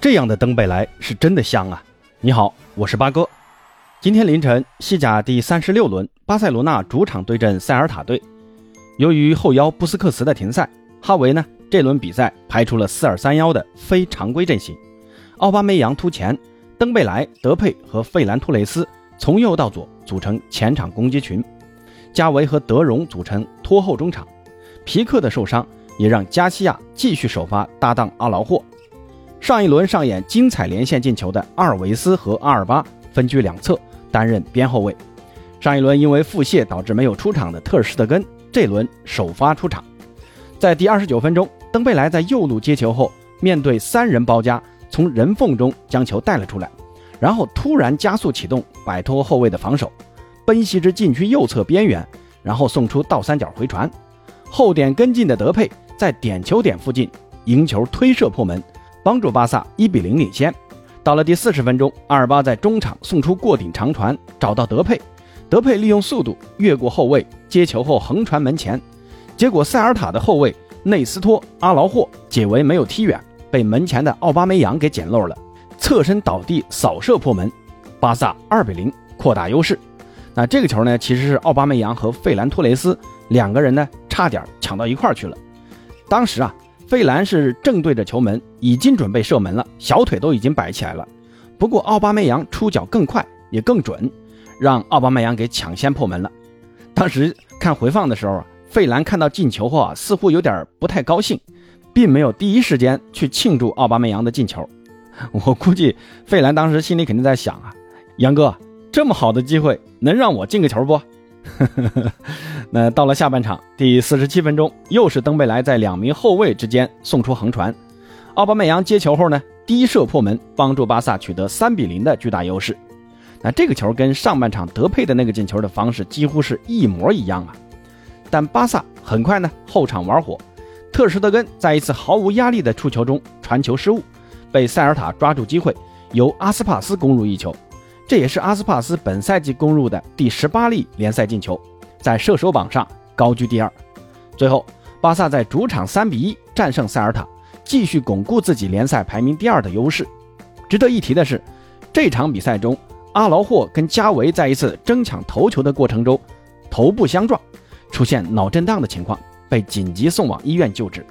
这样的登贝莱是真的香啊！你好，我是八哥。今天凌晨，西甲第三十六轮，巴塞罗那主场对阵塞尔塔队。由于后腰布斯克茨的停赛，哈维呢这轮比赛排出了四二三幺的非常规阵型。奥巴梅扬突前，登贝莱、德佩和费兰托雷斯从右到左组成前场攻击群，加维和德容组成拖后中场。皮克的受伤也让加西亚继续首发搭档阿劳霍。上一轮上演精彩连线进球的阿尔维斯和阿尔巴分居两侧担任边后卫。上一轮因为腹泻导致没有出场的特尔施特根，这轮首发出场。在第二十九分钟，登贝莱在右路接球后，面对三人包夹，从人缝中将球带了出来，然后突然加速启动，摆脱后卫的防守，奔袭至禁区右侧边缘，然后送出倒三角回传。后点跟进的德佩在点球点附近迎球推射破门。帮助巴萨一比零领先。到了第四十分钟，阿尔巴在中场送出过顶长传，找到德佩，德佩利用速度越过后卫接球后横传门前，结果塞尔塔的后卫内斯托阿劳霍解围没有踢远，被门前的奥巴梅扬给捡漏了，侧身倒地扫射破门，巴萨二比零扩大优势。那这个球呢，其实是奥巴梅扬和费兰托雷斯两个人呢差点抢到一块儿去了，当时啊。费兰是正对着球门，已经准备射门了，小腿都已经摆起来了。不过奥巴梅扬出脚更快，也更准，让奥巴梅扬给抢先破门了。当时看回放的时候啊，费兰看到进球后啊，似乎有点不太高兴，并没有第一时间去庆祝奥巴梅扬的进球。我估计费兰当时心里肯定在想啊，杨哥这么好的机会，能让我进个球不？那到了下半场第四十七分钟，又是登贝莱在两名后卫之间送出横传，奥巴梅扬接球后呢，低射破门，帮助巴萨取得三比零的巨大优势。那这个球跟上半场德佩的那个进球的方式几乎是一模一样啊。但巴萨很快呢后场玩火，特施德根在一次毫无压力的触球中传球失误，被塞尔塔抓住机会，由阿斯帕斯攻入一球。这也是阿斯帕斯本赛季攻入的第十八粒联赛进球，在射手榜上高居第二。最后，巴萨在主场三比一战胜塞尔塔，继续巩固自己联赛排名第二的优势。值得一提的是，这场比赛中，阿劳霍跟加维在一次争抢头球的过程中头部相撞，出现脑震荡的情况，被紧急送往医院救治。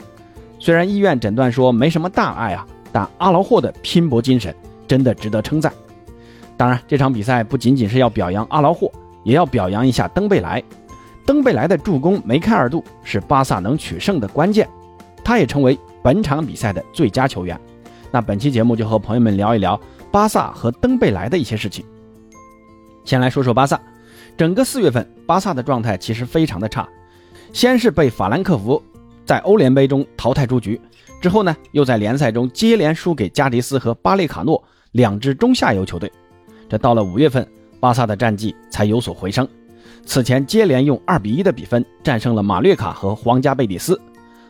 虽然医院诊断说没什么大碍啊，但阿劳霍的拼搏精神真的值得称赞。当然，这场比赛不仅仅是要表扬阿劳霍，也要表扬一下登贝莱。登贝莱的助攻梅开二度，是巴萨能取胜的关键。他也成为本场比赛的最佳球员。那本期节目就和朋友们聊一聊巴萨和登贝莱的一些事情。先来说说巴萨，整个四月份，巴萨的状态其实非常的差。先是被法兰克福在欧联杯中淘汰出局，之后呢，又在联赛中接连输给加迪斯和巴列卡诺两支中下游球队。这到了五月份，巴萨的战绩才有所回升。此前接连用二比一的比分战胜了马略卡和皇家贝蒂斯，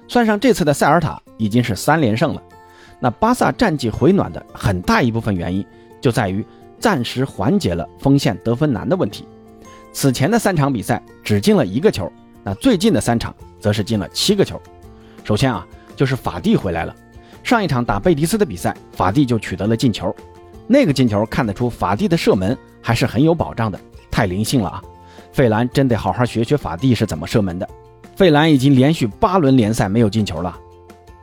算上这次的塞尔塔，已经是三连胜了。那巴萨战绩回暖的很大一部分原因，就在于暂时缓解了锋线得分难的问题。此前的三场比赛只进了一个球，那最近的三场则是进了七个球。首先啊，就是法蒂回来了。上一场打贝蒂斯的比赛，法蒂就取得了进球。那个进球看得出法蒂的射门还是很有保障的，太灵性了啊！费兰真得好好学学法蒂是怎么射门的。费兰已经连续八轮联赛没有进球了。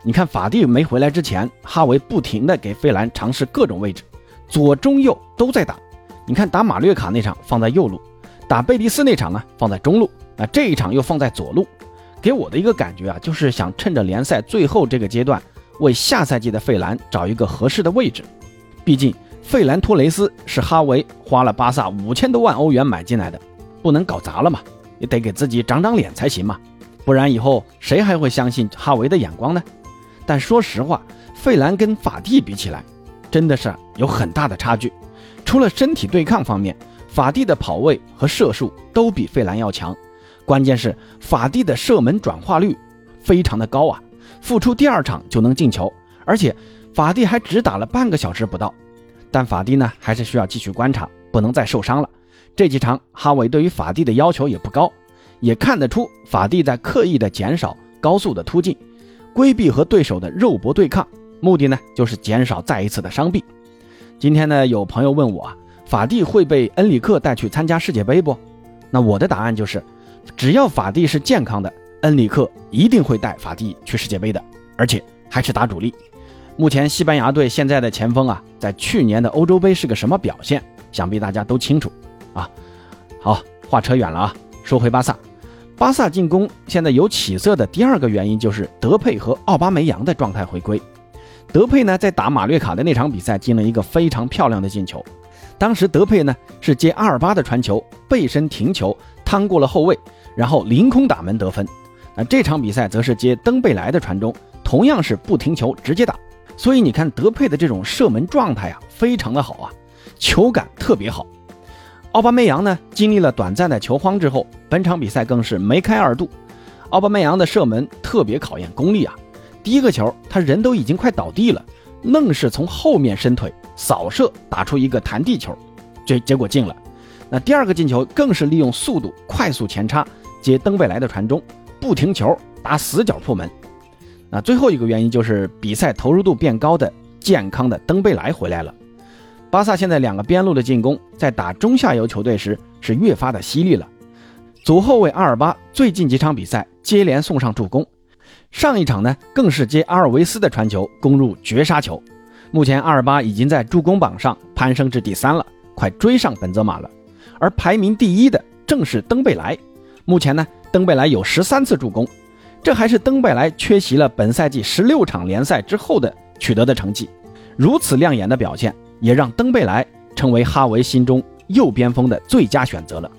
你看法蒂没回来之前，哈维不停的给费兰尝试各种位置，左中右都在打。你看打马略卡那场放在右路，打贝蒂斯那场呢放在中路，啊这一场又放在左路，给我的一个感觉啊，就是想趁着联赛最后这个阶段，为下赛季的费兰找一个合适的位置，毕竟。费兰托雷斯是哈维花了巴萨五千多万欧元买进来的，不能搞砸了嘛，也得给自己长长脸才行嘛，不然以后谁还会相信哈维的眼光呢？但说实话，费兰跟法蒂比起来，真的是有很大的差距。除了身体对抗方面，法蒂的跑位和射术都比费兰要强，关键是法蒂的射门转化率非常的高啊，复出第二场就能进球，而且法蒂还只打了半个小时不到。但法蒂呢，还是需要继续观察，不能再受伤了。这几场哈维对于法蒂的要求也不高，也看得出法蒂在刻意的减少高速的突进，规避和对手的肉搏对抗，目的呢就是减少再一次的伤病。今天呢，有朋友问我，法蒂会被恩里克带去参加世界杯不？那我的答案就是，只要法蒂是健康的，恩里克一定会带法蒂去世界杯的，而且还是打主力。目前西班牙队现在的前锋啊，在去年的欧洲杯是个什么表现？想必大家都清楚啊。好，话扯远了啊，说回巴萨，巴萨进攻现在有起色的第二个原因就是德佩和奥巴梅扬的状态回归。德佩呢，在打马略卡的那场比赛进了一个非常漂亮的进球。当时德佩呢是接阿尔巴的传球，背身停球，趟过了后卫，然后凌空打门得分。那这场比赛则是接登贝莱的传中，同样是不停球直接打。所以你看德佩的这种射门状态啊，非常的好啊，球感特别好。奥巴梅扬呢，经历了短暂的球荒之后，本场比赛更是梅开二度。奥巴梅扬的射门特别考验功力啊，第一个球他人都已经快倒地了，愣是从后面伸腿扫射打出一个弹地球，这结果进了。那第二个进球更是利用速度快速前插接登贝莱的传中，不停球打死角破门。那最后一个原因就是比赛投入度变高的健康的登贝莱回来了。巴萨现在两个边路的进攻，在打中下游球队时是越发的犀利了。左后卫阿尔巴最近几场比赛接连送上助攻，上一场呢更是接阿尔维斯的传球攻入绝杀球。目前阿尔巴已经在助攻榜上攀升至第三了，快追上本泽马了。而排名第一的正是登贝莱，目前呢登贝莱有十三次助攻。这还是登贝莱缺席了本赛季十六场联赛之后的取得的成绩，如此亮眼的表现，也让登贝莱成为哈维心中右边锋的最佳选择了。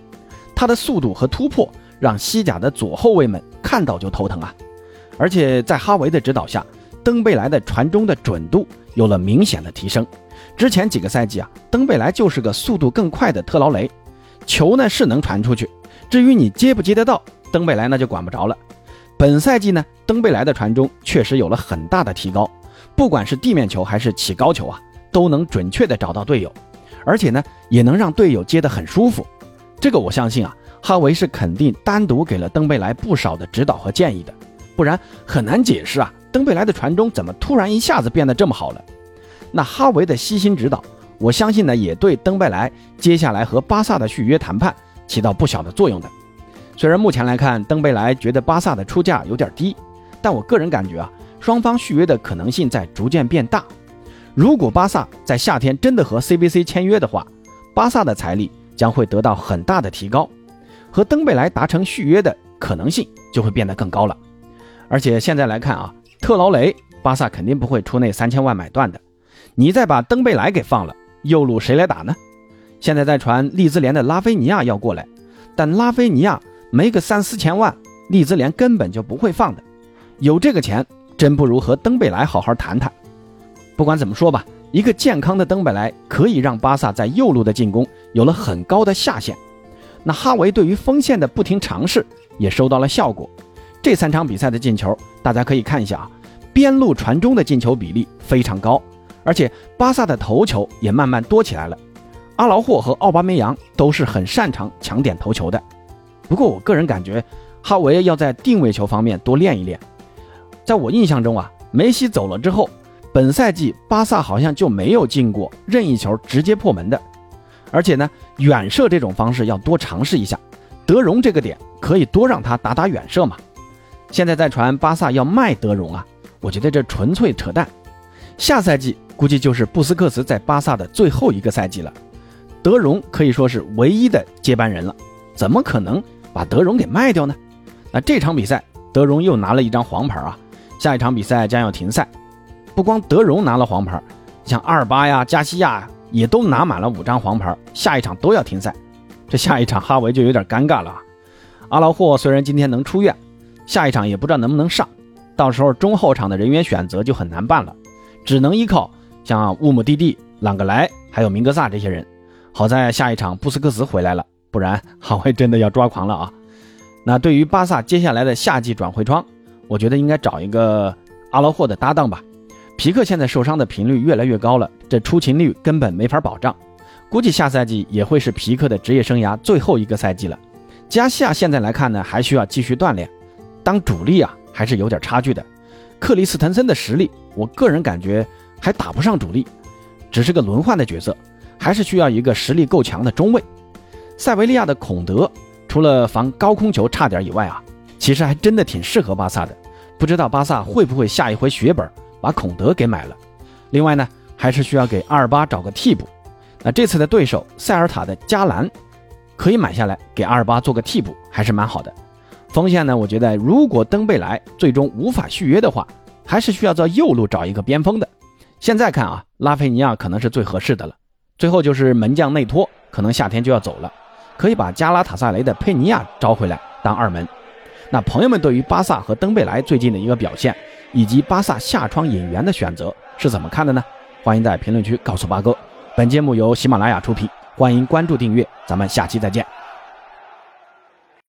他的速度和突破让西甲的左后卫们看到就头疼啊！而且在哈维的指导下，登贝莱的传中的准度有了明显的提升。之前几个赛季啊，登贝莱就是个速度更快的特劳雷，球呢是能传出去，至于你接不接得到，登贝莱那就管不着了。本赛季呢，登贝莱的传中确实有了很大的提高，不管是地面球还是起高球啊，都能准确的找到队友，而且呢，也能让队友接得很舒服。这个我相信啊，哈维是肯定单独给了登贝莱不少的指导和建议的，不然很难解释啊，登贝莱的传中怎么突然一下子变得这么好了？那哈维的悉心指导，我相信呢，也对登贝莱接下来和巴萨的续约谈判起到不小的作用的。虽然目前来看，登贝莱觉得巴萨的出价有点低，但我个人感觉啊，双方续约的可能性在逐渐变大。如果巴萨在夏天真的和 CVC 签约的话，巴萨的财力将会得到很大的提高，和登贝莱达成续约的可能性就会变得更高了。而且现在来看啊，特劳雷，巴萨肯定不会出那三千万买断的。你再把登贝莱给放了，右路谁来打呢？现在在传利兹联的拉菲尼亚要过来，但拉菲尼亚。没个三四千万，利兹联根本就不会放的。有这个钱，真不如和登贝莱好好谈谈。不管怎么说吧，一个健康的登贝莱可以让巴萨在右路的进攻有了很高的下限。那哈维对于锋线的不停尝试也收到了效果。这三场比赛的进球，大家可以看一下啊，边路传中的进球比例非常高，而且巴萨的头球也慢慢多起来了。阿劳霍和奥巴梅扬都是很擅长抢点头球的。不过我个人感觉，哈维要在定位球方面多练一练。在我印象中啊，梅西走了之后，本赛季巴萨好像就没有进过任意球直接破门的。而且呢，远射这种方式要多尝试一下。德容这个点可以多让他打打远射嘛。现在在传巴萨要卖德容啊，我觉得这纯粹扯淡。下赛季估计就是布斯克茨在巴萨的最后一个赛季了，德容可以说是唯一的接班人了，怎么可能？把德容给卖掉呢？那这场比赛德容又拿了一张黄牌啊！下一场比赛将要停赛。不光德容拿了黄牌，像阿尔巴呀、加西亚也都拿满了五张黄牌，下一场都要停赛。这下一场哈维就有点尴尬了啊！阿劳霍虽然今天能出院，下一场也不知道能不能上，到时候中后场的人员选择就很难办了，只能依靠像乌姆蒂蒂、朗格莱还有明格萨这些人。好在下一场布斯克茨回来了。不然哈维真的要抓狂了啊！那对于巴萨接下来的夏季转会窗，我觉得应该找一个阿劳霍的搭档吧。皮克现在受伤的频率越来越高了，这出勤率根本没法保障。估计下赛季也会是皮克的职业生涯最后一个赛季了。加西亚现在来看呢，还需要继续锻炼，当主力啊还是有点差距的。克里斯滕森的实力，我个人感觉还打不上主力，只是个轮换的角色，还是需要一个实力够强的中卫。塞维利亚的孔德，除了防高空球差点以外啊，其实还真的挺适合巴萨的。不知道巴萨会不会下一回血本把孔德给买了？另外呢，还是需要给阿尔巴找个替补。那这次的对手塞尔塔的加兰，可以买下来给阿尔巴做个替补，还是蛮好的。锋线呢，我觉得如果登贝莱最终无法续约的话，还是需要在右路找一个边锋的。现在看啊，拉菲尼亚可能是最合适的了。最后就是门将内托，可能夏天就要走了，可以把加拉塔萨雷的佩尼亚招回来当二门。那朋友们对于巴萨和登贝莱最近的一个表现，以及巴萨下窗引援的选择是怎么看的呢？欢迎在评论区告诉八哥。本节目由喜马拉雅出品，欢迎关注订阅，咱们下期再见。